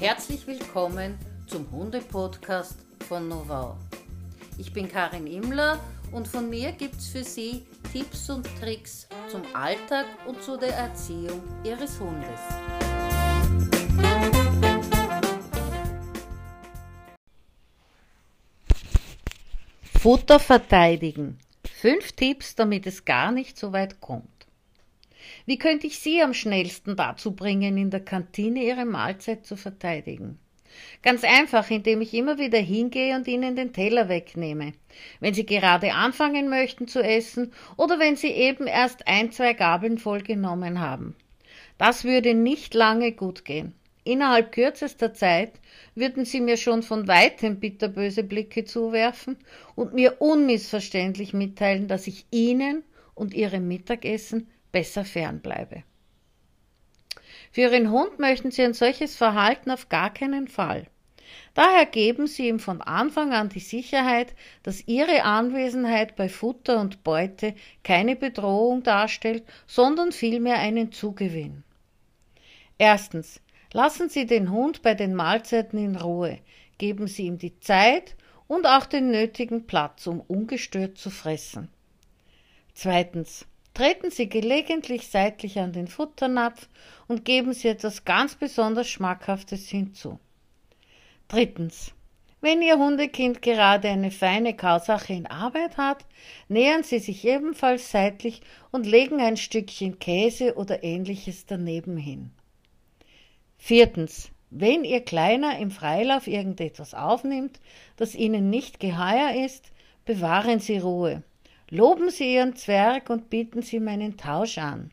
Herzlich willkommen zum Hunde-Podcast von Novau. Ich bin Karin Immler und von mir gibt es für Sie Tipps und Tricks zum Alltag und zu der Erziehung Ihres Hundes. Futter verteidigen. Fünf Tipps, damit es gar nicht so weit kommt. Wie könnte ich Sie am schnellsten dazu bringen, in der Kantine Ihre Mahlzeit zu verteidigen? Ganz einfach, indem ich immer wieder hingehe und Ihnen den Teller wegnehme. Wenn Sie gerade anfangen möchten zu essen oder wenn Sie eben erst ein, zwei Gabeln voll genommen haben. Das würde nicht lange gut gehen. Innerhalb kürzester Zeit würden Sie mir schon von weitem bitterböse Blicke zuwerfen und mir unmissverständlich mitteilen, dass ich Ihnen und Ihrem Mittagessen besser fernbleibe. Für Ihren Hund möchten Sie ein solches Verhalten auf gar keinen Fall. Daher geben Sie ihm von Anfang an die Sicherheit, dass Ihre Anwesenheit bei Futter und Beute keine Bedrohung darstellt, sondern vielmehr einen Zugewinn. Erstens. Lassen Sie den Hund bei den Mahlzeiten in Ruhe, geben Sie ihm die Zeit und auch den nötigen Platz, um ungestört zu fressen. Zweitens. Treten Sie gelegentlich seitlich an den Futternapf und geben Sie etwas ganz besonders Schmackhaftes hinzu. Drittens. Wenn Ihr Hundekind gerade eine feine Kausache in Arbeit hat, nähern Sie sich ebenfalls seitlich und legen ein Stückchen Käse oder ähnliches daneben hin. Viertens. Wenn Ihr Kleiner im Freilauf irgendetwas aufnimmt, das Ihnen nicht geheuer ist, bewahren Sie Ruhe. Loben Sie Ihren Zwerg und bieten Sie meinen Tausch an.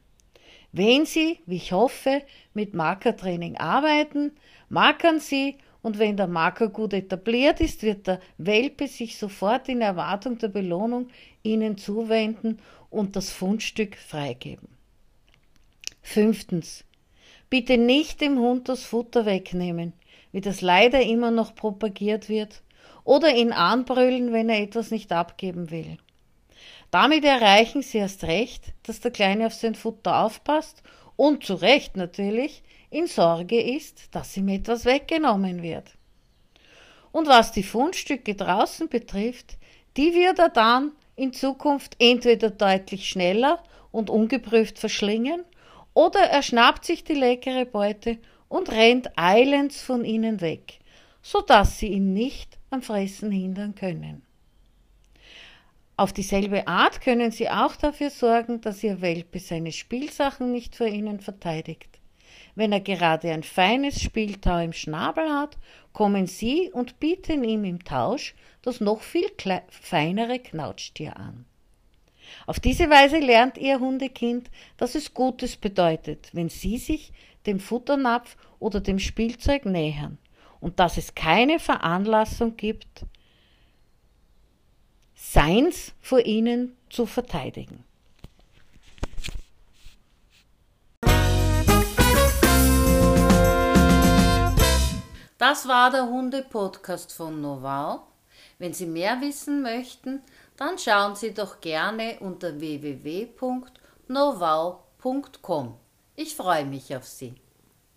Wenn Sie, wie ich hoffe, mit Markertraining arbeiten, markern Sie und wenn der Marker gut etabliert ist, wird der Welpe sich sofort in Erwartung der Belohnung Ihnen zuwenden und das Fundstück freigeben. Fünftens. Bitte nicht dem Hund das Futter wegnehmen, wie das leider immer noch propagiert wird, oder ihn anbrüllen, wenn er etwas nicht abgeben will. Damit erreichen sie erst recht, dass der Kleine auf sein Futter aufpasst und zu Recht natürlich in Sorge ist, dass ihm etwas weggenommen wird. Und was die Fundstücke draußen betrifft, die wird er dann in Zukunft entweder deutlich schneller und ungeprüft verschlingen, oder er schnappt sich die leckere Beute und rennt eilends von ihnen weg, so dass sie ihn nicht am Fressen hindern können. Auf dieselbe Art können Sie auch dafür sorgen, dass Ihr Welpe seine Spielsachen nicht vor Ihnen verteidigt. Wenn er gerade ein feines Spieltau im Schnabel hat, kommen Sie und bieten ihm im Tausch das noch viel feinere Knautschtier an. Auf diese Weise lernt Ihr Hundekind, dass es Gutes bedeutet, wenn Sie sich dem Futternapf oder dem Spielzeug nähern und dass es keine Veranlassung gibt, Seins vor ihnen zu verteidigen. Das war der Hunde-Podcast von Novau. Wenn Sie mehr wissen möchten, dann schauen Sie doch gerne unter www.novau.com. Ich freue mich auf Sie.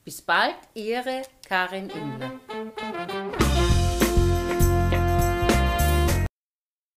Bis bald, Ihre Karin Imler.